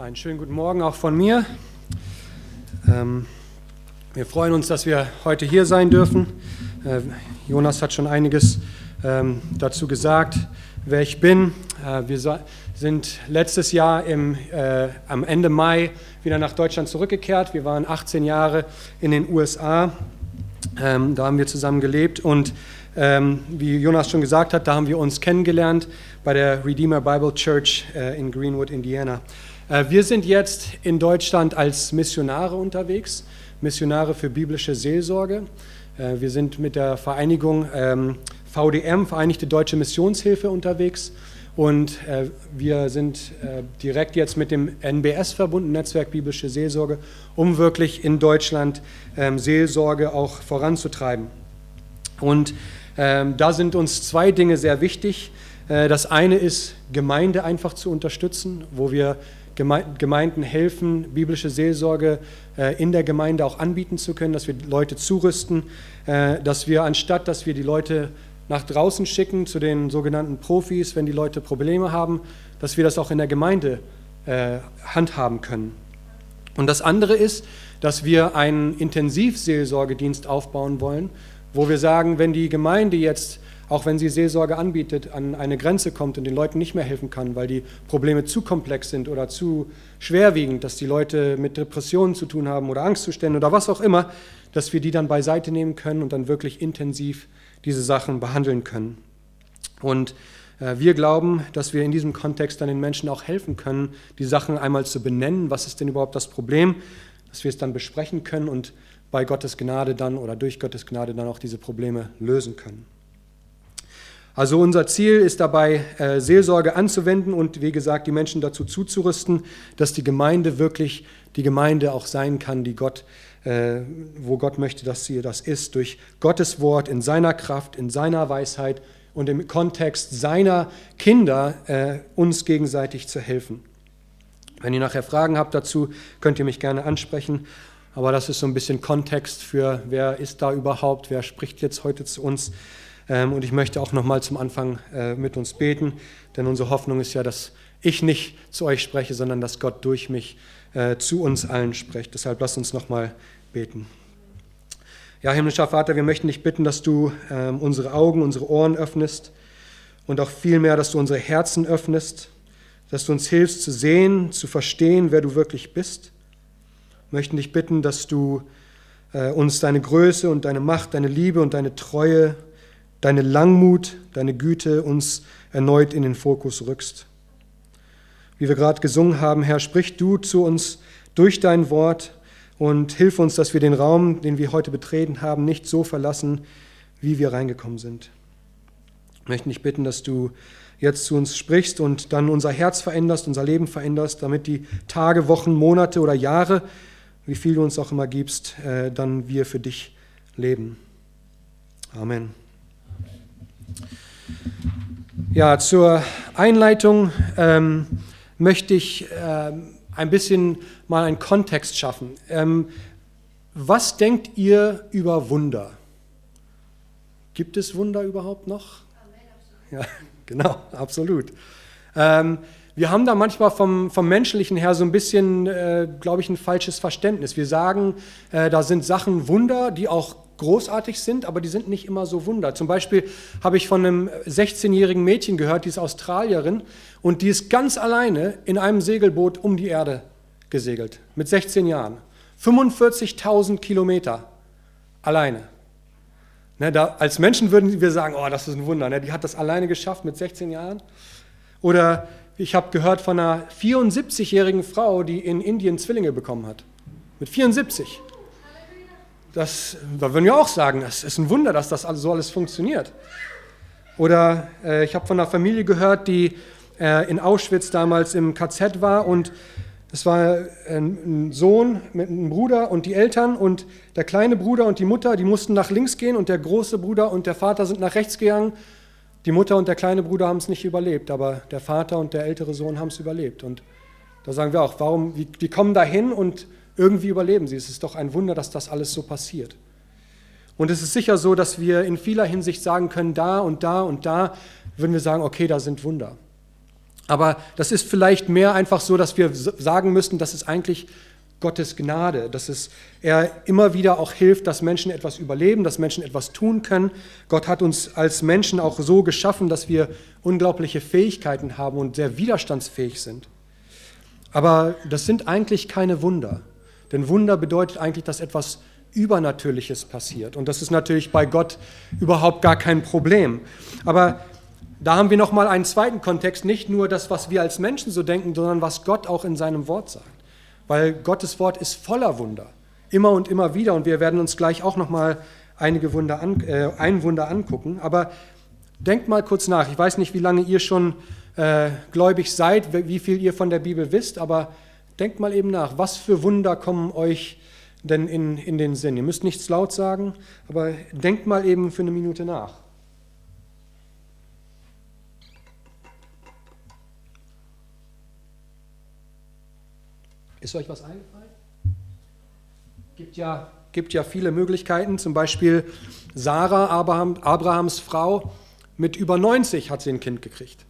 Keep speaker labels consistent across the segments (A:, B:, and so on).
A: Einen schönen guten Morgen auch von mir. Ähm, wir freuen uns, dass wir heute hier sein dürfen. Äh, Jonas hat schon einiges ähm, dazu gesagt, wer ich bin. Äh, wir sind letztes Jahr im, äh, am Ende Mai wieder nach Deutschland zurückgekehrt. Wir waren 18 Jahre in den USA. Ähm, da haben wir zusammen gelebt und wie Jonas schon gesagt hat, da haben wir uns kennengelernt bei der Redeemer Bible Church in Greenwood, Indiana. Äh, wir sind jetzt in Deutschland als Missionare unterwegs, Missionare für biblische Seelsorge. Äh, wir sind mit der Vereinigung ähm, VDM, Vereinigte Deutsche Missionshilfe, unterwegs. Und äh, wir sind direkt jetzt mit dem NBS verbunden, Netzwerk Biblische Seelsorge, um wirklich in Deutschland ähm, Seelsorge auch voranzutreiben. Und ähm, da sind uns zwei Dinge sehr wichtig. Das eine ist, Gemeinde einfach zu unterstützen, wo wir Gemeinden helfen, biblische Seelsorge äh, in der Gemeinde auch anbieten zu können, dass wir Leute zurüsten, äh, dass wir anstatt, dass wir die Leute nach draußen schicken zu den sogenannten Profis, wenn die Leute Probleme haben, dass wir das auch in der Gemeinde äh, handhaben können. Und das andere ist, dass wir einen Intensivseelsorgedienst aufbauen wollen, wo wir sagen, wenn die Gemeinde jetzt auch wenn sie Seelsorge anbietet, an eine Grenze kommt und den Leuten nicht mehr helfen kann, weil die Probleme zu komplex sind oder zu schwerwiegend, dass die Leute mit Depressionen zu tun haben oder Angstzuständen oder was auch immer, dass wir die dann beiseite nehmen können und dann wirklich intensiv diese Sachen behandeln können. Und äh, wir glauben, dass wir in diesem Kontext dann den Menschen auch helfen können, die Sachen einmal zu benennen, was ist denn überhaupt das Problem, dass wir es dann besprechen können und bei Gottes Gnade dann oder durch Gottes Gnade dann auch diese Probleme lösen können. Also unser Ziel ist dabei, äh, Seelsorge anzuwenden und wie gesagt, die Menschen dazu zuzurüsten, dass die Gemeinde wirklich die Gemeinde auch sein kann, die Gott, äh, wo Gott möchte, dass sie das ist, durch Gottes Wort in seiner Kraft, in seiner Weisheit und im Kontext seiner Kinder äh, uns gegenseitig zu helfen. Wenn ihr nachher Fragen habt dazu, könnt ihr mich gerne ansprechen. Aber das ist so ein bisschen Kontext für, wer ist da überhaupt, wer spricht jetzt heute zu uns. Ähm, und ich möchte auch nochmal zum Anfang äh, mit uns beten, denn unsere Hoffnung ist ja, dass ich nicht zu euch spreche, sondern dass Gott durch mich äh, zu uns allen spricht. Deshalb lasst uns nochmal beten. Ja, himmlischer Vater, wir möchten dich bitten, dass du ähm, unsere Augen, unsere Ohren öffnest und auch vielmehr, dass du unsere Herzen öffnest, dass du uns hilfst zu sehen, zu verstehen, wer du wirklich bist. Wir möchten dich bitten, dass du äh, uns deine Größe und deine Macht, deine Liebe und deine Treue deine Langmut, deine Güte uns erneut in den Fokus rückst. Wie wir gerade gesungen haben, Herr, sprich du zu uns durch dein Wort und hilf uns, dass wir den Raum, den wir heute betreten haben, nicht so verlassen, wie wir reingekommen sind. Ich möchte dich bitten, dass du jetzt zu uns sprichst und dann unser Herz veränderst, unser Leben veränderst, damit die Tage, Wochen, Monate oder Jahre, wie viel du uns auch immer gibst, äh, dann wir für dich leben. Amen. Ja, zur Einleitung ähm, möchte ich ähm, ein bisschen mal einen Kontext schaffen. Ähm, was denkt ihr über Wunder? Gibt es Wunder überhaupt noch? Ja, genau, absolut. Ähm, wir haben da manchmal vom, vom Menschlichen her so ein bisschen, äh, glaube ich, ein falsches Verständnis. Wir sagen, äh, da sind Sachen Wunder, die auch großartig sind, aber die sind nicht immer so Wunder. Zum Beispiel habe ich von einem 16-jährigen Mädchen gehört, die ist Australierin und die ist ganz alleine in einem Segelboot um die Erde gesegelt, mit 16 Jahren. 45.000 Kilometer alleine. Ne, da, als Menschen würden wir sagen, oh, das ist ein Wunder, ne, die hat das alleine geschafft mit 16 Jahren. Oder ich habe gehört von einer 74-jährigen Frau, die in Indien Zwillinge bekommen hat. Mit 74. Das, da würden wir auch sagen, es ist ein Wunder, dass das alles, so alles funktioniert. Oder äh, ich habe von einer Familie gehört, die äh, in Auschwitz damals im KZ war und es war ein Sohn mit einem Bruder und die Eltern und der kleine Bruder und die Mutter, die mussten nach links gehen und der große Bruder und der Vater sind nach rechts gegangen. Die Mutter und der kleine Bruder haben es nicht überlebt, aber der Vater und der ältere Sohn haben es überlebt. Und da sagen wir auch, warum, wie, die kommen da hin und irgendwie überleben sie. Es ist doch ein Wunder, dass das alles so passiert. Und es ist sicher so, dass wir in vieler Hinsicht sagen können, da und da und da würden wir sagen, okay, da sind Wunder. Aber das ist vielleicht mehr einfach so, dass wir sagen müssen, das ist eigentlich Gottes Gnade, dass es er immer wieder auch hilft, dass Menschen etwas überleben, dass Menschen etwas tun können. Gott hat uns als Menschen auch so geschaffen, dass wir unglaubliche Fähigkeiten haben und sehr widerstandsfähig sind. Aber das sind eigentlich keine Wunder. Denn Wunder bedeutet eigentlich, dass etwas Übernatürliches passiert. Und das ist natürlich bei Gott überhaupt gar kein Problem. Aber da haben wir nochmal einen zweiten Kontext, nicht nur das, was wir als Menschen so denken, sondern was Gott auch in seinem Wort sagt weil Gottes Wort ist voller Wunder, immer und immer wieder. Und wir werden uns gleich auch noch mal einige Wunder an, äh, ein Wunder angucken. Aber denkt mal kurz nach. Ich weiß nicht, wie lange ihr schon äh, gläubig seid, wie viel ihr von der Bibel wisst, aber denkt mal eben nach. Was für Wunder kommen euch denn in, in den Sinn? Ihr müsst nichts laut sagen, aber denkt mal eben für eine Minute nach. Ist euch was eingefallen? Gibt ja, gibt ja viele Möglichkeiten. Zum Beispiel Sarah, Abraham, Abrahams Frau, mit über 90 hat sie ein Kind gekriegt.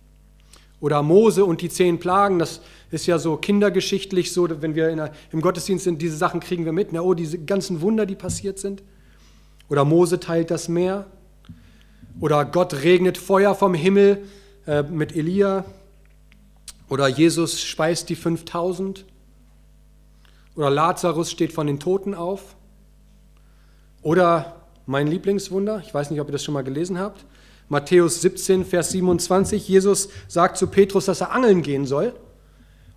A: Oder Mose und die zehn Plagen, das ist ja so kindergeschichtlich so, wenn wir der, im Gottesdienst sind, diese Sachen kriegen wir mit. Na, oh, diese ganzen Wunder, die passiert sind. Oder Mose teilt das Meer. Oder Gott regnet Feuer vom Himmel äh, mit Elia. Oder Jesus speist die 5000. Oder Lazarus steht von den Toten auf. Oder mein Lieblingswunder, ich weiß nicht, ob ihr das schon mal gelesen habt, Matthäus 17, Vers 27, Jesus sagt zu Petrus, dass er angeln gehen soll.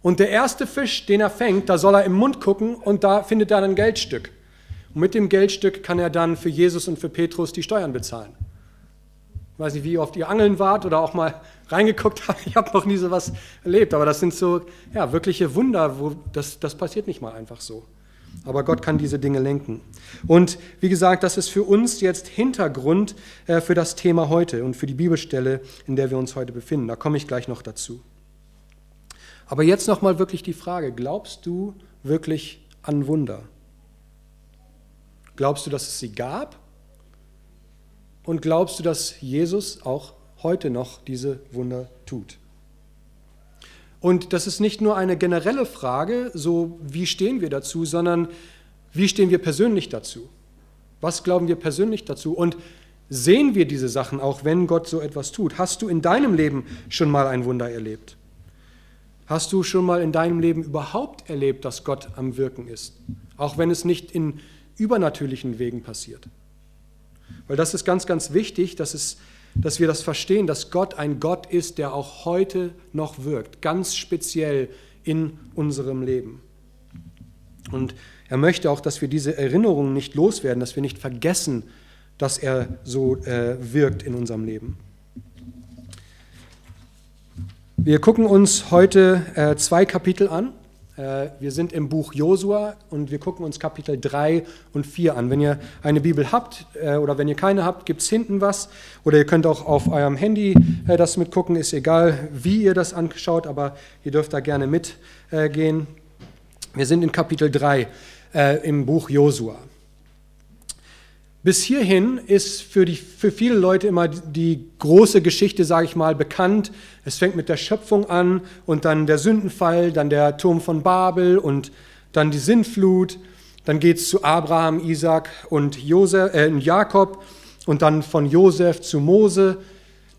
A: Und der erste Fisch, den er fängt, da soll er im Mund gucken und da findet er ein Geldstück. Und mit dem Geldstück kann er dann für Jesus und für Petrus die Steuern bezahlen. Ich weiß nicht, wie oft ihr angeln wart oder auch mal reingeguckt habt. Ich habe noch nie so was erlebt, aber das sind so ja, wirkliche Wunder, wo das, das passiert nicht mal einfach so. Aber Gott kann diese Dinge lenken. Und wie gesagt, das ist für uns jetzt Hintergrund äh, für das Thema heute und für die Bibelstelle, in der wir uns heute befinden. Da komme ich gleich noch dazu. Aber jetzt nochmal wirklich die Frage, glaubst du wirklich an Wunder? Glaubst du, dass es sie gab? Und glaubst du, dass Jesus auch heute noch diese Wunder tut? Und das ist nicht nur eine generelle Frage, so wie stehen wir dazu, sondern wie stehen wir persönlich dazu? Was glauben wir persönlich dazu? Und sehen wir diese Sachen auch, wenn Gott so etwas tut? Hast du in deinem Leben schon mal ein Wunder erlebt? Hast du schon mal in deinem Leben überhaupt erlebt, dass Gott am Wirken ist? Auch wenn es nicht in übernatürlichen Wegen passiert. Weil das ist ganz, ganz wichtig, dass, es, dass wir das verstehen, dass Gott ein Gott ist, der auch heute noch wirkt, ganz speziell in unserem Leben. Und er möchte auch, dass wir diese Erinnerungen nicht loswerden, dass wir nicht vergessen, dass er so äh, wirkt in unserem Leben. Wir gucken uns heute äh, zwei Kapitel an. Äh, wir sind im Buch Josua und wir gucken uns Kapitel 3 und 4 an. Wenn ihr eine Bibel habt äh, oder wenn ihr keine habt, gibt es hinten was. Oder ihr könnt auch auf eurem Handy äh, das mitgucken. Ist egal, wie ihr das anschaut, aber ihr dürft da gerne mitgehen. Wir sind in Kapitel 3 im Buch Josua. Bis hierhin ist für, die, für viele Leute immer die große Geschichte, sage ich mal, bekannt. Es fängt mit der Schöpfung an und dann der Sündenfall, dann der Turm von Babel und dann die Sintflut. Dann geht es zu Abraham, Isaac und Josef, äh, Jakob und dann von Josef zu Mose.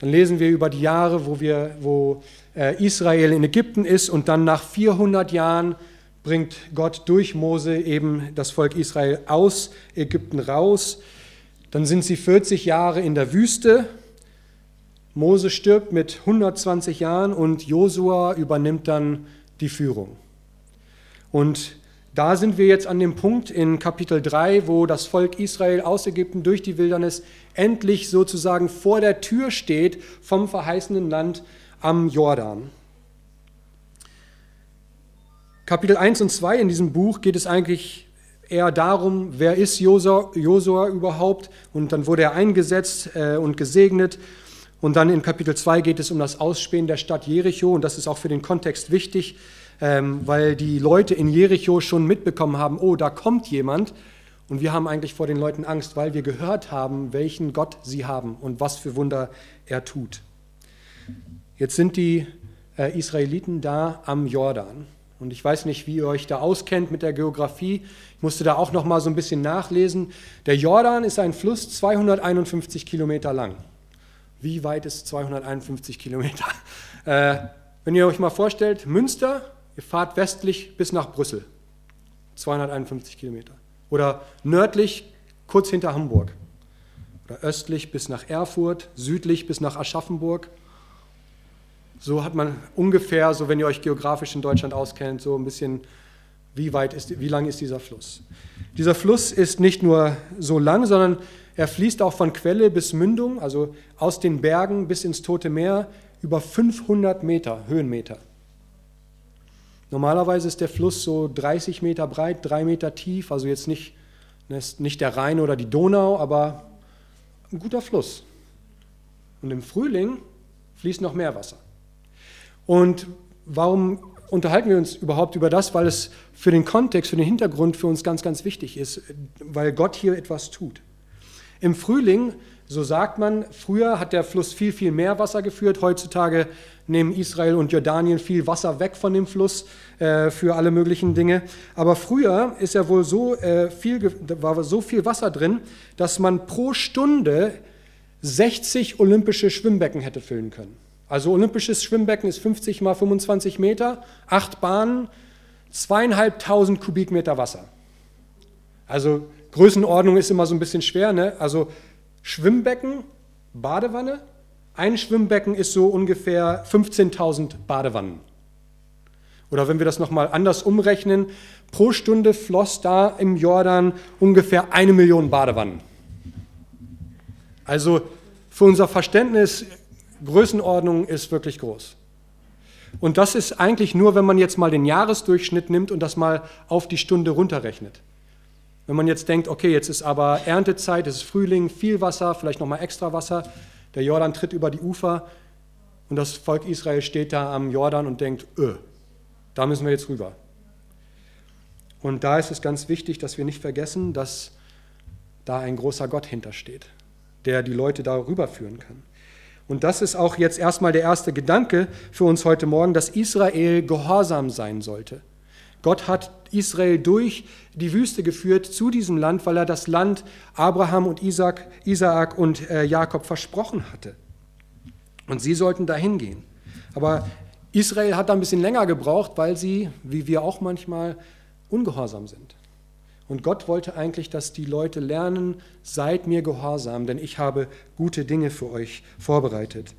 A: Dann lesen wir über die Jahre, wo, wir, wo äh, Israel in Ägypten ist und dann nach 400 Jahren bringt Gott durch Mose eben das Volk Israel aus Ägypten raus. Dann sind sie 40 Jahre in der Wüste. Mose stirbt mit 120 Jahren und Josua übernimmt dann die Führung. Und da sind wir jetzt an dem Punkt in Kapitel 3, wo das Volk Israel aus Ägypten durch die Wildernis endlich sozusagen vor der Tür steht vom verheißenen Land am Jordan. Kapitel 1 und 2 in diesem Buch geht es eigentlich eher darum, wer ist Josua überhaupt? Und dann wurde er eingesetzt äh, und gesegnet. Und dann in Kapitel 2 geht es um das Ausspähen der Stadt Jericho. Und das ist auch für den Kontext wichtig, ähm, weil die Leute in Jericho schon mitbekommen haben, oh, da kommt jemand. Und wir haben eigentlich vor den Leuten Angst, weil wir gehört haben, welchen Gott sie haben und was für Wunder er tut. Jetzt sind die äh, Israeliten da am Jordan. Und ich weiß nicht, wie ihr euch da auskennt mit der Geografie. Ich musste da auch noch mal so ein bisschen nachlesen. Der Jordan ist ein Fluss 251 Kilometer lang. Wie weit ist 251 Kilometer? Äh, wenn ihr euch mal vorstellt, Münster, ihr fahrt westlich bis nach Brüssel. 251 Kilometer. Oder nördlich kurz hinter Hamburg. Oder östlich bis nach Erfurt, südlich bis nach Aschaffenburg. So hat man ungefähr, so wenn ihr euch geografisch in Deutschland auskennt, so ein bisschen, wie weit ist, wie lang ist dieser Fluss. Dieser Fluss ist nicht nur so lang, sondern er fließt auch von Quelle bis Mündung, also aus den Bergen bis ins Tote Meer, über 500 Meter, Höhenmeter. Normalerweise ist der Fluss so 30 Meter breit, 3 Meter tief, also jetzt nicht, ne, nicht der Rhein oder die Donau, aber ein guter Fluss. Und im Frühling fließt noch mehr Wasser. Und warum unterhalten wir uns überhaupt über das? Weil es für den Kontext, für den Hintergrund für uns ganz, ganz wichtig ist, weil Gott hier etwas tut. Im Frühling, so sagt man, früher hat der Fluss viel, viel mehr Wasser geführt. Heutzutage nehmen Israel und Jordanien viel Wasser weg von dem Fluss äh, für alle möglichen Dinge. Aber früher ist ja wohl so äh, viel, war so viel Wasser drin, dass man pro Stunde 60 olympische Schwimmbecken hätte füllen können. Also olympisches Schwimmbecken ist 50 mal 25 Meter, acht Bahnen, zweieinhalbtausend Kubikmeter Wasser. Also Größenordnung ist immer so ein bisschen schwer. Ne? Also Schwimmbecken, Badewanne, ein Schwimmbecken ist so ungefähr 15.000 Badewannen. Oder wenn wir das nochmal anders umrechnen, pro Stunde floss da im Jordan ungefähr eine Million Badewannen. Also für unser Verständnis Größenordnung ist wirklich groß. Und das ist eigentlich nur, wenn man jetzt mal den Jahresdurchschnitt nimmt und das mal auf die Stunde runterrechnet. Wenn man jetzt denkt, okay, jetzt ist aber Erntezeit, es ist Frühling, viel Wasser, vielleicht nochmal extra Wasser, der Jordan tritt über die Ufer und das Volk Israel steht da am Jordan und denkt, öh, da müssen wir jetzt rüber. Und da ist es ganz wichtig, dass wir nicht vergessen, dass da ein großer Gott hintersteht, der die Leute da rüberführen kann. Und das ist auch jetzt erstmal der erste Gedanke für uns heute Morgen, dass Israel gehorsam sein sollte. Gott hat Israel durch die Wüste geführt zu diesem Land, weil er das Land Abraham und Isaac, Isaak und äh, Jakob versprochen hatte. Und sie sollten dahin gehen. Aber Israel hat da ein bisschen länger gebraucht, weil sie, wie wir auch manchmal, ungehorsam sind. Und Gott wollte eigentlich, dass die Leute lernen, seid mir gehorsam, denn ich habe gute Dinge für euch vorbereitet.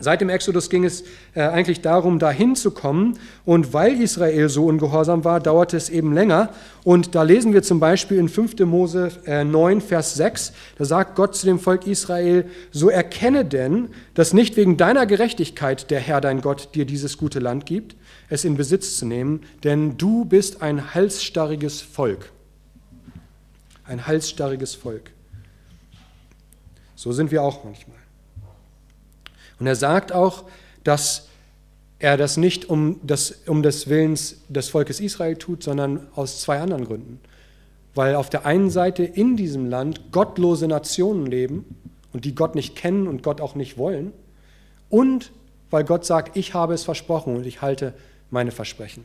A: Seit dem Exodus ging es äh, eigentlich darum, dahin zu kommen. Und weil Israel so ungehorsam war, dauerte es eben länger. Und da lesen wir zum Beispiel in 5. Mose 9, äh, Vers 6, da sagt Gott zu dem Volk Israel, so erkenne denn, dass nicht wegen deiner Gerechtigkeit der Herr dein Gott dir dieses gute Land gibt, es in Besitz zu nehmen, denn du bist ein halsstarriges Volk. Ein halsstarriges Volk. So sind wir auch manchmal. Und er sagt auch, dass er das nicht um, das, um des Willens des Volkes Israel tut, sondern aus zwei anderen Gründen. Weil auf der einen Seite in diesem Land gottlose Nationen leben und die Gott nicht kennen und Gott auch nicht wollen. Und weil Gott sagt, ich habe es versprochen und ich halte meine Versprechen.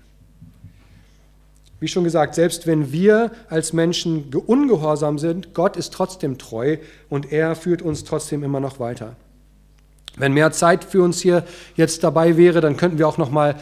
A: Wie schon gesagt, selbst wenn wir als Menschen ungehorsam sind, Gott ist trotzdem treu und er führt uns trotzdem immer noch weiter. Wenn mehr Zeit für uns hier jetzt dabei wäre, dann könnten wir auch noch mal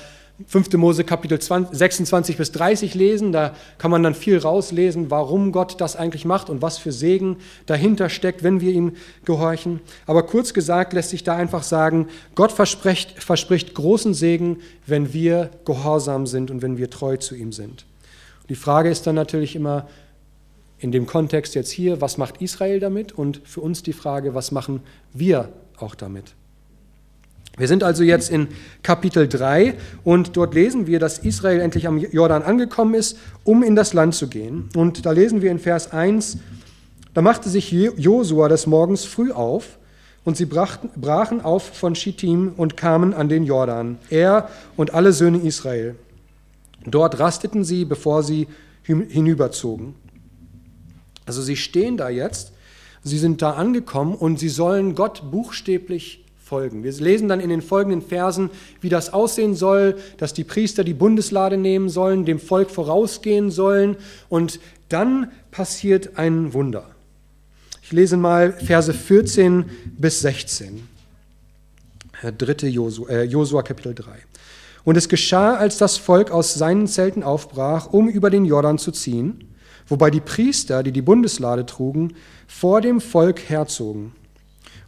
A: 5. Mose Kapitel 20, 26 bis 30 lesen. Da kann man dann viel rauslesen, warum Gott das eigentlich macht und was für Segen dahinter steckt, wenn wir ihm gehorchen. Aber kurz gesagt lässt sich da einfach sagen, Gott verspricht, verspricht großen Segen, wenn wir gehorsam sind und wenn wir treu zu ihm sind. die Frage ist dann natürlich immer in dem Kontext jetzt hier, was macht Israel damit? Und für uns die Frage, was machen wir auch damit? Wir sind also jetzt in Kapitel 3 und dort lesen wir, dass Israel endlich am Jordan angekommen ist, um in das Land zu gehen. Und da lesen wir in Vers 1, da machte sich Josua des Morgens früh auf und sie brachen auf von Schittim und kamen an den Jordan, er und alle Söhne Israel. Dort rasteten sie, bevor sie hinüberzogen. Also sie stehen da jetzt, sie sind da angekommen und sie sollen Gott buchstäblich folgen. Wir lesen dann in den folgenden Versen, wie das aussehen soll, dass die Priester die Bundeslade nehmen sollen, dem Volk vorausgehen sollen und dann passiert ein Wunder. Ich lese mal Verse 14 bis 16. 3. Josua, äh, Josua Kapitel 3. Und es geschah, als das Volk aus seinen Zelten aufbrach, um über den Jordan zu ziehen, wobei die Priester, die die Bundeslade trugen, vor dem Volk herzogen.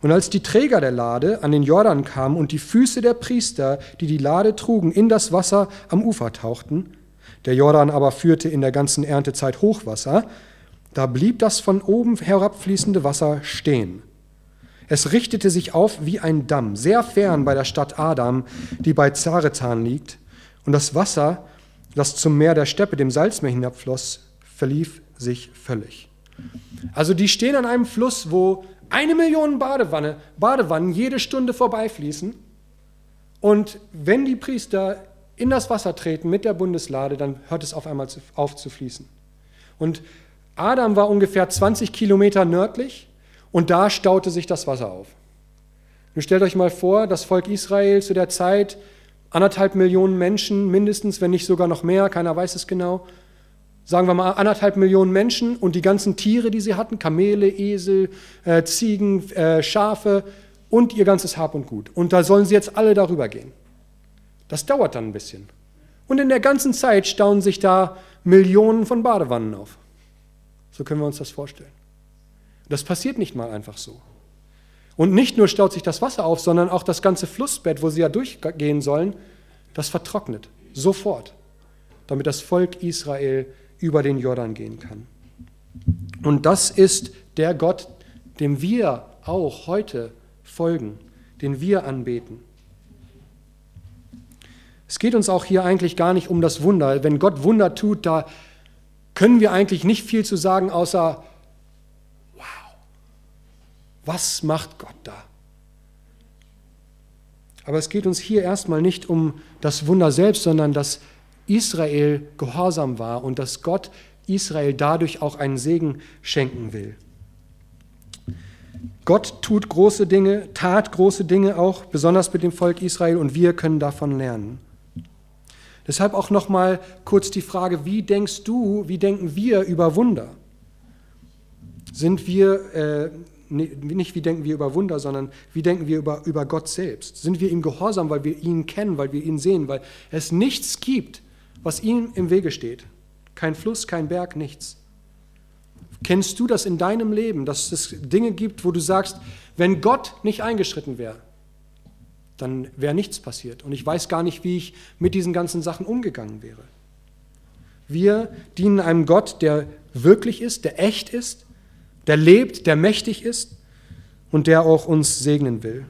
A: Und als die Träger der Lade an den Jordan kamen und die Füße der Priester, die die Lade trugen, in das Wasser am Ufer tauchten, der Jordan aber führte in der ganzen Erntezeit Hochwasser, da blieb das von oben herabfließende Wasser stehen. Es richtete sich auf wie ein Damm, sehr fern bei der Stadt Adam, die bei Zaretan liegt, und das Wasser, das zum Meer der Steppe, dem Salzmeer hinabfloss, verlief sich völlig. Also die stehen an einem Fluss, wo eine Million Badewanne, Badewannen jede Stunde vorbeifließen. Und wenn die Priester in das Wasser treten mit der Bundeslade, dann hört es auf einmal auf zu fließen. Und Adam war ungefähr 20 Kilometer nördlich und da staute sich das Wasser auf. Nun stellt euch mal vor, das Volk Israel zu der Zeit, anderthalb Millionen Menschen mindestens, wenn nicht sogar noch mehr, keiner weiß es genau, sagen wir mal anderthalb Millionen Menschen und die ganzen Tiere, die sie hatten, Kamele, Esel, äh, Ziegen, äh, Schafe und ihr ganzes Hab und Gut. Und da sollen sie jetzt alle darüber gehen. Das dauert dann ein bisschen. Und in der ganzen Zeit stauen sich da Millionen von Badewannen auf. So können wir uns das vorstellen. Das passiert nicht mal einfach so. Und nicht nur staut sich das Wasser auf, sondern auch das ganze Flussbett, wo sie ja durchgehen sollen, das vertrocknet. Sofort. Damit das Volk Israel über den Jordan gehen kann. Und das ist der Gott, dem wir auch heute folgen, den wir anbeten. Es geht uns auch hier eigentlich gar nicht um das Wunder. Wenn Gott Wunder tut, da können wir eigentlich nicht viel zu sagen, außer was macht Gott da? Aber es geht uns hier erstmal nicht um das Wunder selbst, sondern dass Israel gehorsam war und dass Gott Israel dadurch auch einen Segen schenken will. Gott tut große Dinge, tat große Dinge auch, besonders mit dem Volk Israel, und wir können davon lernen. Deshalb auch nochmal kurz die Frage, wie denkst du, wie denken wir über Wunder? Sind wir, äh, nicht wie denken wir über Wunder, sondern wie denken wir über, über Gott selbst? Sind wir ihm gehorsam, weil wir ihn kennen, weil wir ihn sehen, weil es nichts gibt, was ihm im Wege steht? Kein Fluss, kein Berg, nichts. Kennst du das in deinem Leben, dass es Dinge gibt, wo du sagst, wenn Gott nicht eingeschritten wäre, dann wäre nichts passiert. Und ich weiß gar nicht, wie ich mit diesen ganzen Sachen umgegangen wäre. Wir dienen einem Gott, der wirklich ist, der echt ist, der lebt, der mächtig ist und der auch uns segnen will.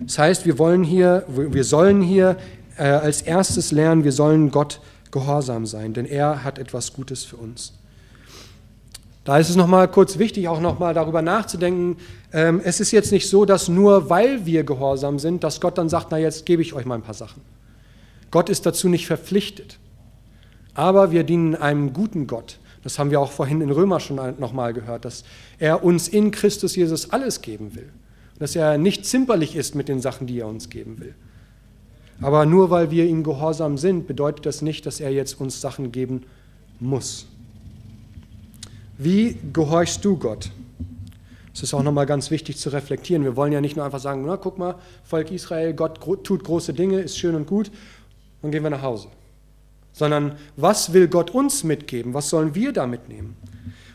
A: Das heißt, wir wollen hier, wir sollen hier äh, als erstes lernen, wir sollen Gott gehorsam sein, denn er hat etwas Gutes für uns. Da ist es nochmal kurz wichtig, auch nochmal darüber nachzudenken. Ähm, es ist jetzt nicht so, dass nur weil wir gehorsam sind, dass Gott dann sagt, na jetzt gebe ich euch mal ein paar Sachen. Gott ist dazu nicht verpflichtet. Aber wir dienen einem guten Gott, das haben wir auch vorhin in Römer schon nochmal gehört, dass er uns in Christus Jesus alles geben will. Dass er nicht zimperlich ist mit den Sachen, die er uns geben will. Aber nur weil wir ihm gehorsam sind, bedeutet das nicht, dass er jetzt uns Sachen geben muss. Wie gehorchst du Gott? Es ist auch nochmal ganz wichtig zu reflektieren. Wir wollen ja nicht nur einfach sagen, na guck mal, Volk Israel, Gott tut große Dinge, ist schön und gut, dann gehen wir nach Hause sondern was will Gott uns mitgeben? Was sollen wir da mitnehmen?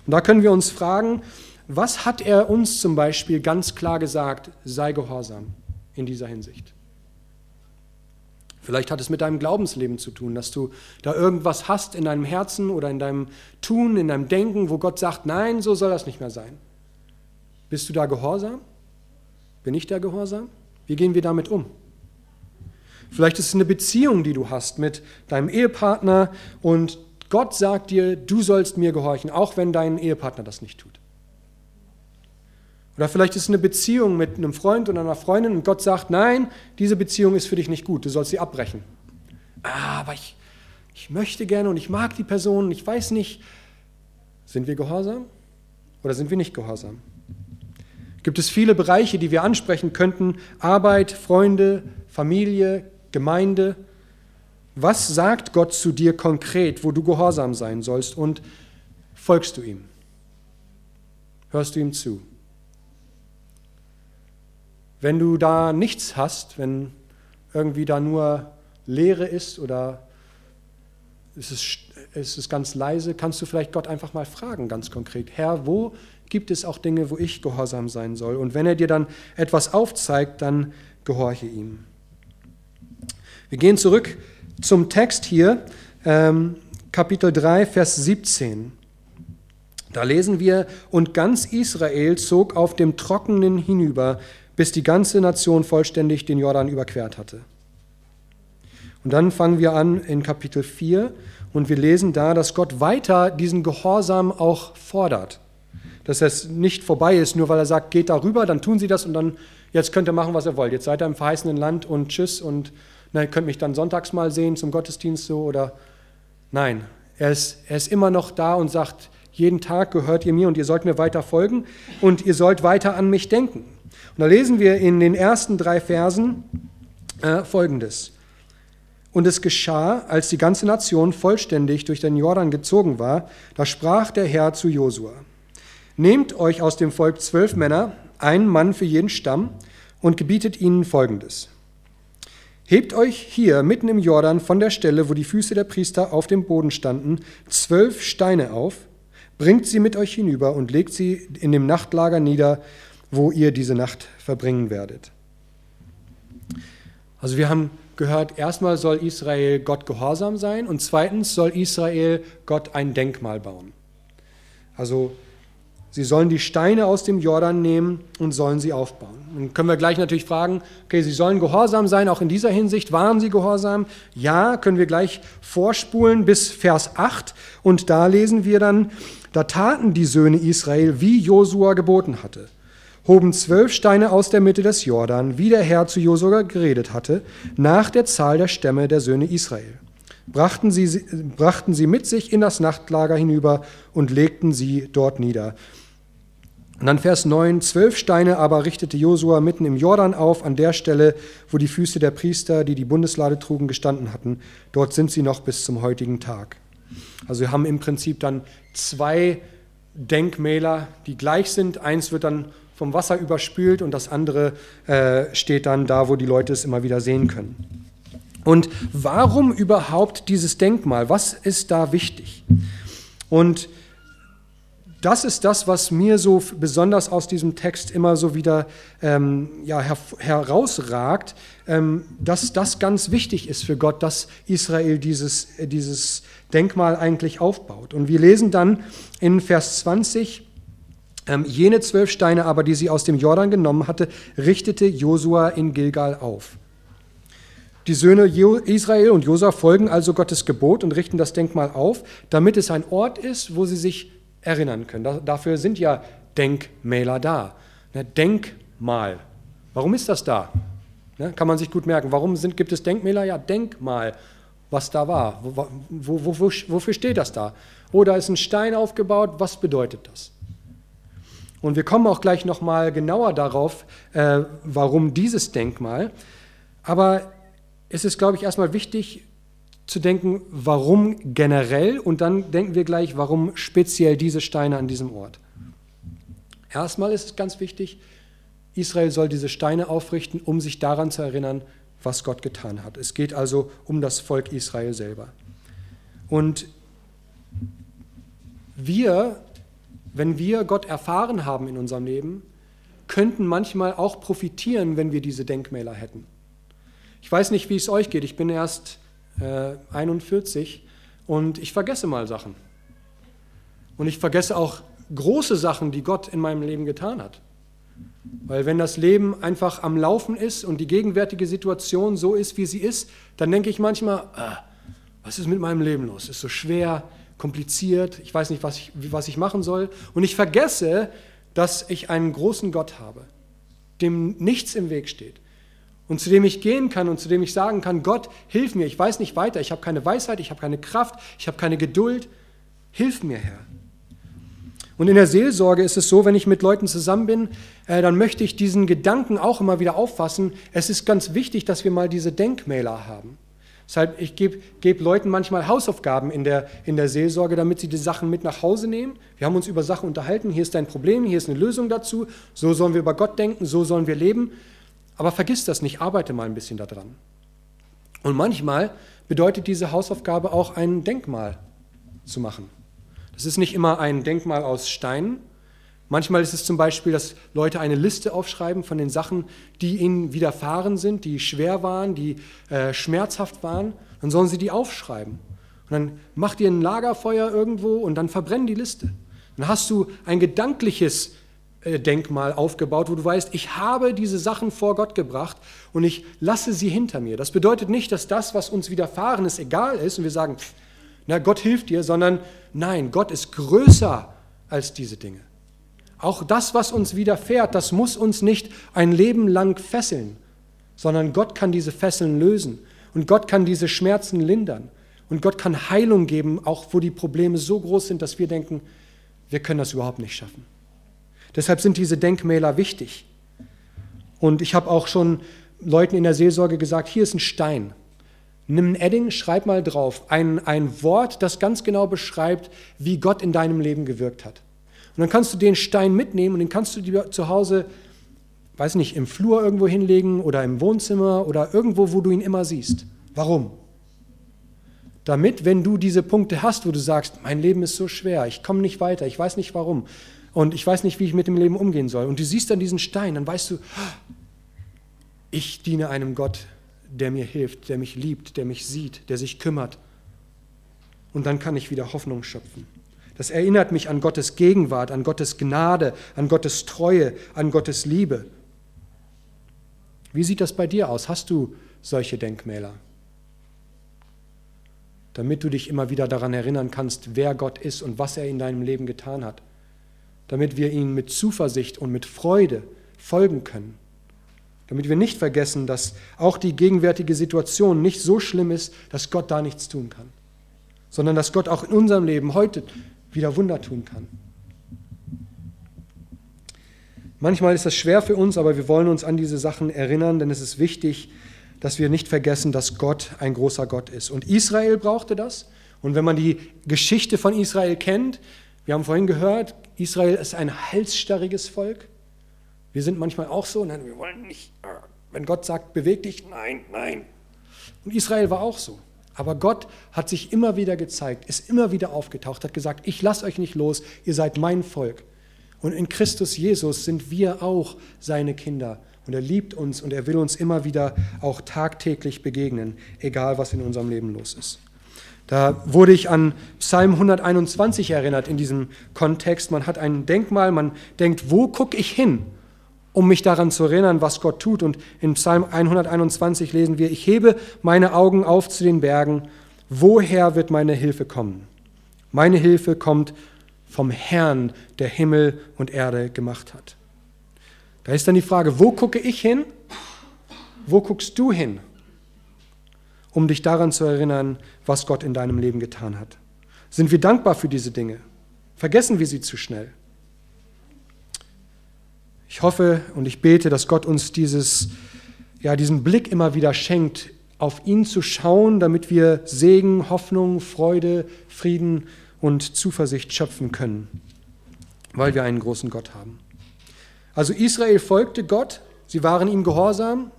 A: Und da können wir uns fragen, was hat er uns zum Beispiel ganz klar gesagt, sei gehorsam in dieser Hinsicht? Vielleicht hat es mit deinem Glaubensleben zu tun, dass du da irgendwas hast in deinem Herzen oder in deinem Tun, in deinem Denken, wo Gott sagt, nein, so soll das nicht mehr sein. Bist du da gehorsam? Bin ich da gehorsam? Wie gehen wir damit um? Vielleicht ist es eine Beziehung, die du hast mit deinem Ehepartner und Gott sagt dir, du sollst mir gehorchen, auch wenn dein Ehepartner das nicht tut. Oder vielleicht ist es eine Beziehung mit einem Freund oder einer Freundin und Gott sagt, nein, diese Beziehung ist für dich nicht gut, du sollst sie abbrechen. Ah, aber ich, ich möchte gerne und ich mag die Person und ich weiß nicht, sind wir gehorsam oder sind wir nicht gehorsam? gibt es viele Bereiche, die wir ansprechen könnten. Arbeit, Freunde, Familie, Gemeinde. Was sagt Gott zu dir konkret, wo du gehorsam sein sollst und folgst du ihm? Hörst du ihm zu? Wenn du da nichts hast, wenn irgendwie da nur Leere ist oder es ist, es ist ganz leise, kannst du vielleicht Gott einfach mal fragen, ganz konkret, Herr, wo gibt es auch Dinge, wo ich gehorsam sein soll? Und wenn er dir dann etwas aufzeigt, dann gehorche ihm. Wir gehen zurück zum Text hier, ähm, Kapitel 3, Vers 17. Da lesen wir, und ganz Israel zog auf dem Trockenen hinüber, bis die ganze Nation vollständig den Jordan überquert hatte. Und dann fangen wir an in Kapitel 4 und wir lesen da, dass Gott weiter diesen Gehorsam auch fordert. Dass es nicht vorbei ist, nur weil er sagt, geht darüber, dann tun sie das und dann, jetzt könnt ihr machen, was ihr wollt. Jetzt seid ihr im verheißenen Land und tschüss und na, ihr könnt mich dann sonntags mal sehen zum Gottesdienst so oder nein. Er ist, er ist immer noch da und sagt, jeden Tag gehört ihr mir und ihr sollt mir weiter folgen und ihr sollt weiter an mich denken. Und da lesen wir in den ersten drei Versen äh, Folgendes. Und es geschah, als die ganze Nation vollständig durch den Jordan gezogen war, da sprach der Herr zu Josua, Nehmt euch aus dem Volk zwölf Männer, einen Mann für jeden Stamm, und gebietet ihnen Folgendes. Hebt euch hier mitten im Jordan von der Stelle, wo die Füße der Priester auf dem Boden standen, zwölf Steine auf, bringt sie mit euch hinüber und legt sie in dem Nachtlager nieder, wo ihr diese Nacht verbringen werdet. Also wir haben gehört, erstmal soll Israel Gott gehorsam sein und zweitens soll Israel Gott ein Denkmal bauen. Also sie sollen die Steine aus dem Jordan nehmen und sollen sie aufbauen. Dann können wir gleich natürlich fragen, okay, sie sollen gehorsam sein, auch in dieser Hinsicht. Waren sie gehorsam? Ja, können wir gleich vorspulen bis Vers 8 und da lesen wir dann, da taten die Söhne Israel, wie Josua geboten hatte hoben zwölf Steine aus der Mitte des Jordan, wie der Herr zu Josua geredet hatte, nach der Zahl der Stämme der Söhne Israel. Brachten sie, brachten sie mit sich in das Nachtlager hinüber und legten sie dort nieder. Und dann Vers 9, zwölf Steine aber richtete Josua mitten im Jordan auf, an der Stelle, wo die Füße der Priester, die die Bundeslade trugen, gestanden hatten. Dort sind sie noch bis zum heutigen Tag. Also wir haben im Prinzip dann zwei Denkmäler, die gleich sind. Eins wird dann vom Wasser überspült und das andere äh, steht dann da, wo die Leute es immer wieder sehen können. Und warum überhaupt dieses Denkmal? Was ist da wichtig? Und das ist das, was mir so besonders aus diesem Text immer so wieder ähm, ja, her herausragt, ähm, dass das ganz wichtig ist für Gott, dass Israel dieses, dieses Denkmal eigentlich aufbaut. Und wir lesen dann in Vers 20, ähm, jene zwölf Steine aber, die sie aus dem Jordan genommen hatte, richtete Josua in Gilgal auf. Die Söhne Israel und Josua folgen also Gottes Gebot und richten das Denkmal auf, damit es ein Ort ist, wo sie sich erinnern können. dafür sind ja Denkmäler da. Ne, Denkmal. Warum ist das da? Ne, kann man sich gut merken. Warum sind, gibt es Denkmäler? Ja, Denkmal, was da war. Wo, wo, wo, wofür steht das da? Oh, da ist ein Stein aufgebaut. Was bedeutet das? Und wir kommen auch gleich nochmal genauer darauf, äh, warum dieses Denkmal. Aber es ist, glaube ich, erstmal wichtig zu denken, warum generell und dann denken wir gleich, warum speziell diese Steine an diesem Ort. Erstmal ist es ganz wichtig, Israel soll diese Steine aufrichten, um sich daran zu erinnern, was Gott getan hat. Es geht also um das Volk Israel selber. Und wir wenn wir Gott erfahren haben in unserem Leben, könnten manchmal auch profitieren, wenn wir diese Denkmäler hätten. Ich weiß nicht, wie es euch geht. Ich bin erst äh, 41 und ich vergesse mal Sachen. Und ich vergesse auch große Sachen, die Gott in meinem Leben getan hat. Weil wenn das Leben einfach am Laufen ist und die gegenwärtige Situation so ist, wie sie ist, dann denke ich manchmal, ah, was ist mit meinem Leben los? Ist so schwer, kompliziert, ich weiß nicht, was ich, was ich machen soll. Und ich vergesse, dass ich einen großen Gott habe, dem nichts im Weg steht. Und zu dem ich gehen kann und zu dem ich sagen kann, Gott, hilf mir, ich weiß nicht weiter, ich habe keine Weisheit, ich habe keine Kraft, ich habe keine Geduld, hilf mir, Herr. Und in der Seelsorge ist es so, wenn ich mit Leuten zusammen bin, äh, dann möchte ich diesen Gedanken auch immer wieder auffassen. Es ist ganz wichtig, dass wir mal diese Denkmäler haben. Deshalb, ich gebe geb Leuten manchmal Hausaufgaben in der, in der Seelsorge, damit sie die Sachen mit nach Hause nehmen. Wir haben uns über Sachen unterhalten, hier ist dein Problem, hier ist eine Lösung dazu, so sollen wir über Gott denken, so sollen wir leben. Aber vergiss das nicht, arbeite mal ein bisschen daran. Und manchmal bedeutet diese Hausaufgabe auch ein Denkmal zu machen. Das ist nicht immer ein Denkmal aus Steinen. Manchmal ist es zum Beispiel, dass Leute eine Liste aufschreiben von den Sachen, die ihnen widerfahren sind, die schwer waren, die äh, schmerzhaft waren. Dann sollen sie die aufschreiben. Und dann macht ihr ein Lagerfeuer irgendwo und dann verbrennen die Liste. Dann hast du ein gedankliches äh, Denkmal aufgebaut, wo du weißt, ich habe diese Sachen vor Gott gebracht und ich lasse sie hinter mir. Das bedeutet nicht, dass das, was uns widerfahren ist, egal ist und wir sagen, pff, na, Gott hilft dir, sondern nein, Gott ist größer als diese Dinge. Auch das, was uns widerfährt, das muss uns nicht ein Leben lang fesseln, sondern Gott kann diese Fesseln lösen und Gott kann diese Schmerzen lindern und Gott kann Heilung geben, auch wo die Probleme so groß sind, dass wir denken, wir können das überhaupt nicht schaffen. Deshalb sind diese Denkmäler wichtig. Und ich habe auch schon Leuten in der Seelsorge gesagt, hier ist ein Stein. Nimm ein Edding, schreib mal drauf ein, ein Wort, das ganz genau beschreibt, wie Gott in deinem Leben gewirkt hat. Und dann kannst du den Stein mitnehmen und den kannst du dir zu Hause, weiß nicht, im Flur irgendwo hinlegen oder im Wohnzimmer oder irgendwo, wo du ihn immer siehst. Warum? Damit, wenn du diese Punkte hast, wo du sagst, mein Leben ist so schwer, ich komme nicht weiter, ich weiß nicht warum und ich weiß nicht, wie ich mit dem Leben umgehen soll, und du siehst dann diesen Stein, dann weißt du, ich diene einem Gott, der mir hilft, der mich liebt, der mich sieht, der sich kümmert. Und dann kann ich wieder Hoffnung schöpfen. Das erinnert mich an Gottes Gegenwart, an Gottes Gnade, an Gottes Treue, an Gottes Liebe. Wie sieht das bei dir aus? Hast du solche Denkmäler? Damit du dich immer wieder daran erinnern kannst, wer Gott ist und was er in deinem Leben getan hat. Damit wir ihm mit Zuversicht und mit Freude folgen können damit wir nicht vergessen, dass auch die gegenwärtige Situation nicht so schlimm ist, dass Gott da nichts tun kann, sondern dass Gott auch in unserem Leben heute wieder Wunder tun kann. Manchmal ist das schwer für uns, aber wir wollen uns an diese Sachen erinnern, denn es ist wichtig, dass wir nicht vergessen, dass Gott ein großer Gott ist. Und Israel brauchte das. Und wenn man die Geschichte von Israel kennt, wir haben vorhin gehört, Israel ist ein halsstarriges Volk. Wir sind manchmal auch so, nein, wir wollen nicht, wenn Gott sagt, beweg dich, nein, nein. Und Israel war auch so. Aber Gott hat sich immer wieder gezeigt, ist immer wieder aufgetaucht, hat gesagt, ich lasse euch nicht los, ihr seid mein Volk. Und in Christus Jesus sind wir auch seine Kinder. Und er liebt uns und er will uns immer wieder auch tagtäglich begegnen, egal was in unserem Leben los ist. Da wurde ich an Psalm 121 erinnert in diesem Kontext. Man hat ein Denkmal, man denkt, wo gucke ich hin? Um mich daran zu erinnern, was Gott tut. Und in Psalm 121 lesen wir, ich hebe meine Augen auf zu den Bergen, woher wird meine Hilfe kommen? Meine Hilfe kommt vom Herrn, der Himmel und Erde gemacht hat. Da ist dann die Frage, wo gucke ich hin? Wo guckst du hin? Um dich daran zu erinnern, was Gott in deinem Leben getan hat. Sind wir dankbar für diese Dinge? Vergessen wir sie zu schnell? Ich hoffe und ich bete, dass Gott uns dieses, ja, diesen Blick immer wieder schenkt, auf ihn zu schauen, damit wir Segen, Hoffnung, Freude, Frieden und Zuversicht schöpfen können, weil wir einen großen Gott haben. Also Israel folgte Gott, sie waren ihm gehorsam,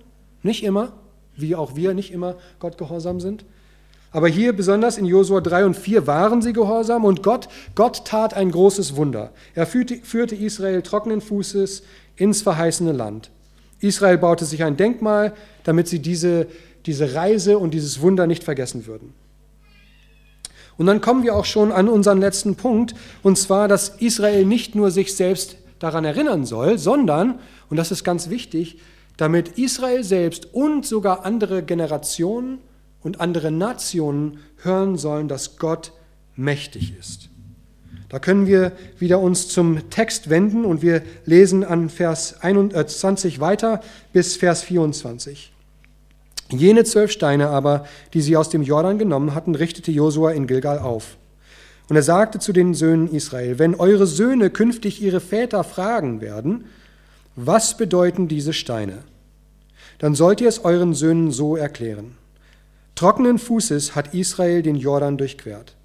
A: nicht immer, wie auch wir nicht immer Gott gehorsam sind. Aber hier besonders in Josua 3 und 4 waren sie gehorsam und Gott, Gott tat ein großes Wunder. Er führte, führte Israel trockenen Fußes ins verheißene Land. Israel baute sich ein Denkmal, damit sie diese, diese Reise und dieses Wunder nicht vergessen würden. Und dann kommen wir auch schon an unseren letzten Punkt, und zwar, dass Israel nicht nur sich selbst daran erinnern soll, sondern, und das ist ganz wichtig, damit Israel selbst und sogar andere Generationen und andere Nationen hören sollen, dass Gott mächtig ist. Da können wir wieder uns zum Text wenden und wir lesen an Vers 20 weiter bis Vers 24. Jene zwölf Steine aber, die sie aus dem Jordan genommen hatten, richtete Josua in Gilgal auf. Und er sagte zu den Söhnen Israel, wenn eure Söhne künftig ihre Väter fragen werden, was bedeuten diese Steine? Dann sollt ihr es euren Söhnen so erklären. Trockenen Fußes hat Israel den Jordan durchquert.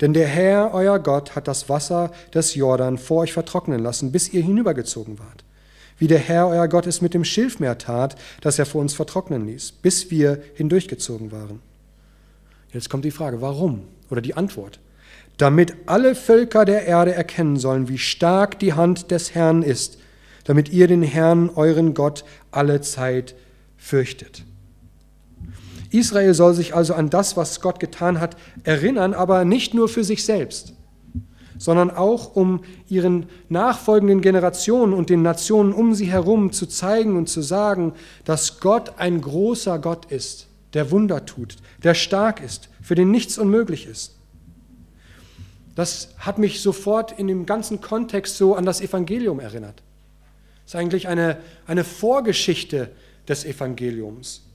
A: Denn der Herr, euer Gott, hat das Wasser des Jordan vor euch vertrocknen lassen, bis ihr hinübergezogen wart. Wie der Herr, euer Gott, es mit dem Schilfmeer tat, das er vor uns vertrocknen ließ, bis wir hindurchgezogen waren. Jetzt kommt die Frage, warum? Oder die Antwort damit alle Völker der Erde erkennen sollen, wie stark die Hand des Herrn ist, damit ihr den Herrn, euren Gott, alle Zeit fürchtet. Israel soll sich also an das, was Gott getan hat, erinnern, aber nicht nur für sich selbst, sondern auch um ihren nachfolgenden Generationen und den Nationen um sie herum zu zeigen und zu sagen, dass Gott ein großer Gott ist, der Wunder tut, der stark ist, für den nichts unmöglich ist. Das hat mich sofort in dem ganzen Kontext so an das Evangelium erinnert. Das ist eigentlich eine, eine Vorgeschichte des Evangeliums.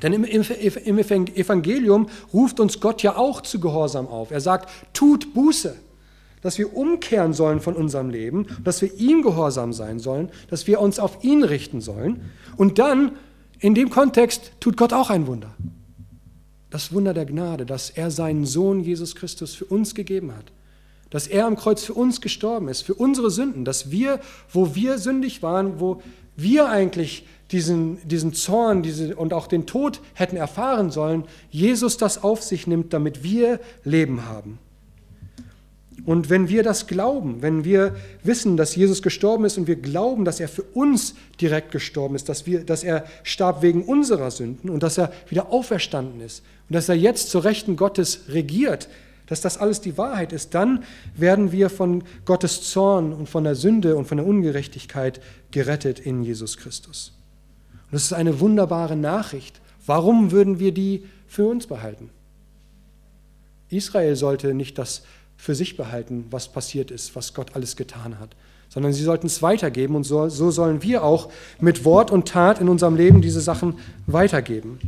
A: Denn im, im Evangelium ruft uns Gott ja auch zu Gehorsam auf. Er sagt, tut Buße, dass wir umkehren sollen von unserem Leben, dass wir ihm gehorsam sein sollen, dass wir uns auf ihn richten sollen. Und dann, in dem Kontext, tut Gott auch ein Wunder das Wunder der Gnade, dass er seinen Sohn Jesus Christus für uns gegeben hat. Dass er am Kreuz für uns gestorben ist, für unsere Sünden, dass wir, wo wir sündig waren, wo wir eigentlich diesen, diesen Zorn diese, und auch den Tod hätten erfahren sollen, Jesus das auf sich nimmt, damit wir Leben haben. Und wenn wir das glauben, wenn wir wissen, dass Jesus gestorben ist und wir glauben, dass er für uns direkt gestorben ist, dass, wir, dass er starb wegen unserer Sünden und dass er wieder auferstanden ist und dass er jetzt zur Rechten Gottes regiert, dass das alles die Wahrheit ist, dann werden wir von Gottes Zorn und von der Sünde und von der Ungerechtigkeit gerettet in Jesus Christus. Und das ist eine wunderbare Nachricht. Warum würden wir die für uns behalten? Israel sollte nicht das für sich behalten, was passiert ist, was Gott alles getan hat, sondern sie sollten es weitergeben und so, so sollen wir auch mit Wort und Tat in unserem Leben diese Sachen weitergeben.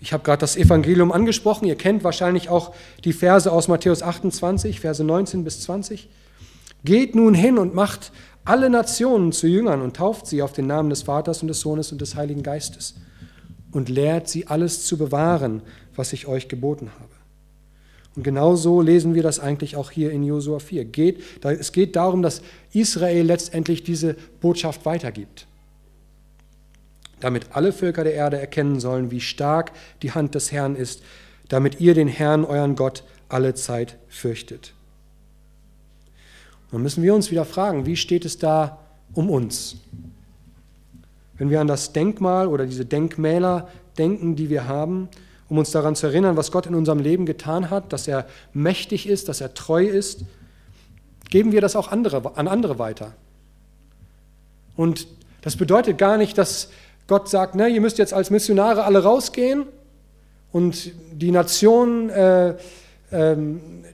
A: Ich habe gerade das Evangelium angesprochen. Ihr kennt wahrscheinlich auch die Verse aus Matthäus 28, Verse 19 bis 20. Geht nun hin und macht alle Nationen zu Jüngern und tauft sie auf den Namen des Vaters und des Sohnes und des Heiligen Geistes und lehrt sie alles zu bewahren, was ich euch geboten habe. Und genau so lesen wir das eigentlich auch hier in Josua 4. Geht, es geht darum, dass Israel letztendlich diese Botschaft weitergibt. Damit alle Völker der Erde erkennen sollen, wie stark die Hand des Herrn ist, damit ihr den Herrn, euren Gott, alle Zeit fürchtet. Dann müssen wir uns wieder fragen, wie steht es da um uns? Wenn wir an das Denkmal oder diese Denkmäler denken, die wir haben, um uns daran zu erinnern, was Gott in unserem Leben getan hat, dass er mächtig ist, dass er treu ist, geben wir das auch andere, an andere weiter. Und das bedeutet gar nicht, dass Gott sagt, ne, ihr müsst jetzt als Missionare alle rausgehen und die Nationen, äh, äh,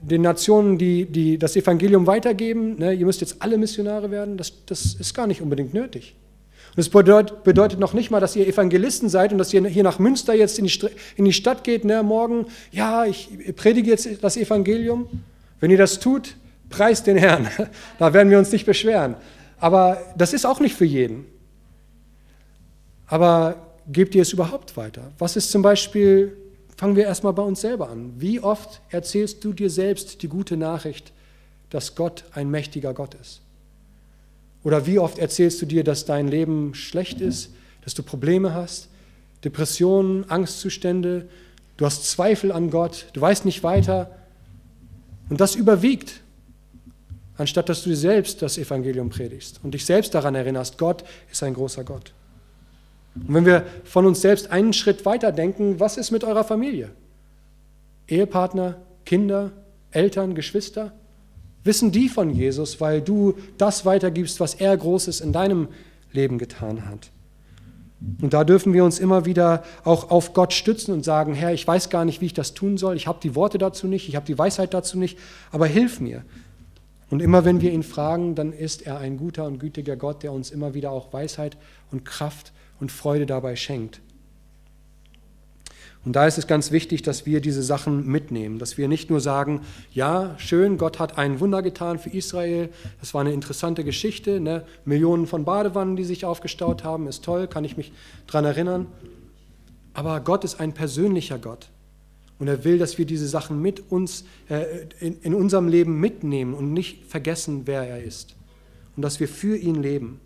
A: den Nationen, die, die das Evangelium weitergeben, ne, ihr müsst jetzt alle Missionare werden. Das, das ist gar nicht unbedingt nötig. Und es bedeutet, bedeutet, noch nicht mal, dass ihr Evangelisten seid und dass ihr hier nach Münster jetzt in die, in die Stadt geht, ne, morgen, ja, ich predige jetzt das Evangelium. Wenn ihr das tut, preist den Herrn. Da werden wir uns nicht beschweren. Aber das ist auch nicht für jeden. Aber gebt ihr es überhaupt weiter? Was ist zum Beispiel, fangen wir erstmal bei uns selber an. Wie oft erzählst du dir selbst die gute Nachricht, dass Gott ein mächtiger Gott ist? Oder wie oft erzählst du dir, dass dein Leben schlecht ist, dass du Probleme hast, Depressionen, Angstzustände, du hast Zweifel an Gott, du weißt nicht weiter. Und das überwiegt, anstatt dass du dir selbst das Evangelium predigst und dich selbst daran erinnerst, Gott ist ein großer Gott. Und wenn wir von uns selbst einen Schritt weiter denken, was ist mit eurer Familie? Ehepartner, Kinder, Eltern, Geschwister? Wissen die von Jesus, weil du das weitergibst, was er Großes in deinem Leben getan hat. Und da dürfen wir uns immer wieder auch auf Gott stützen und sagen, Herr, ich weiß gar nicht, wie ich das tun soll, ich habe die Worte dazu nicht, ich habe die Weisheit dazu nicht, aber hilf mir. Und immer wenn wir ihn fragen, dann ist er ein guter und gütiger Gott, der uns immer wieder auch Weisheit und Kraft und Freude dabei schenkt. Und da ist es ganz wichtig, dass wir diese Sachen mitnehmen, dass wir nicht nur sagen, ja, schön, Gott hat ein Wunder getan für Israel, das war eine interessante Geschichte, ne? Millionen von Badewannen, die sich aufgestaut haben, ist toll, kann ich mich daran erinnern. Aber Gott ist ein persönlicher Gott. Und er will, dass wir diese Sachen mit uns äh, in, in unserem Leben mitnehmen und nicht vergessen, wer er ist. Und dass wir für ihn leben.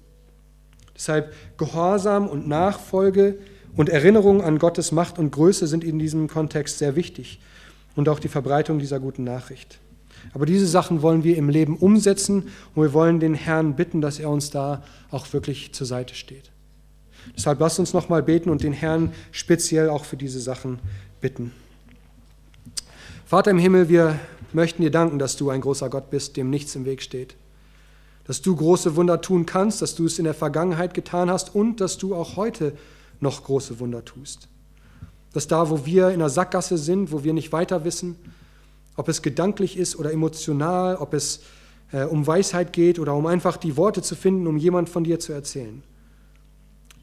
A: Deshalb Gehorsam und Nachfolge und Erinnerung an Gottes Macht und Größe sind in diesem Kontext sehr wichtig. Und auch die Verbreitung dieser guten Nachricht. Aber diese Sachen wollen wir im Leben umsetzen und wir wollen den Herrn bitten, dass er uns da auch wirklich zur Seite steht. Deshalb lasst uns nochmal beten und den Herrn speziell auch für diese Sachen bitten. Vater im Himmel, wir möchten dir danken, dass du ein großer Gott bist, dem nichts im Weg steht. Dass du große Wunder tun kannst, dass du es in der Vergangenheit getan hast und dass du auch heute noch große Wunder tust. Dass da, wo wir in der Sackgasse sind, wo wir nicht weiter wissen, ob es gedanklich ist oder emotional, ob es äh, um Weisheit geht oder um einfach die Worte zu finden, um jemand von dir zu erzählen.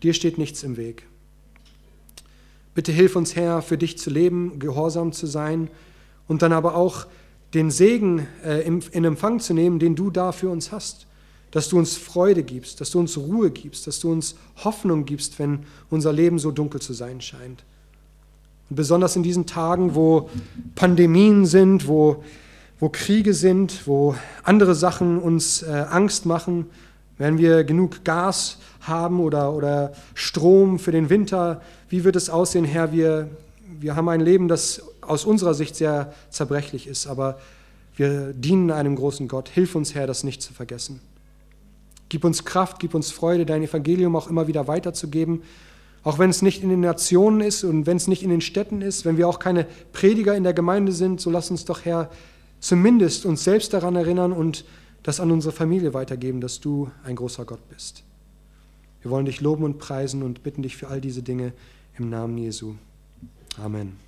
A: Dir steht nichts im Weg. Bitte hilf uns, Herr, für dich zu leben, gehorsam zu sein und dann aber auch den Segen äh, in Empfang zu nehmen, den du da für uns hast. Dass du uns Freude gibst, dass du uns Ruhe gibst, dass du uns Hoffnung gibst, wenn unser Leben so dunkel zu sein scheint. Und besonders in diesen Tagen, wo Pandemien sind, wo, wo Kriege sind, wo andere Sachen uns äh, Angst machen, wenn wir genug Gas haben oder, oder Strom für den Winter, wie wird es aussehen, Herr? Wir, wir haben ein Leben, das aus unserer Sicht sehr zerbrechlich ist, aber wir dienen einem großen Gott. Hilf uns, Herr, das nicht zu vergessen. Gib uns Kraft, gib uns Freude, dein Evangelium auch immer wieder weiterzugeben, auch wenn es nicht in den Nationen ist und wenn es nicht in den Städten ist, wenn wir auch keine Prediger in der Gemeinde sind, so lass uns doch, Herr, zumindest uns selbst daran erinnern und das an unsere Familie weitergeben, dass du ein großer Gott bist. Wir wollen dich loben und preisen und bitten dich für all diese Dinge im Namen Jesu. Amen.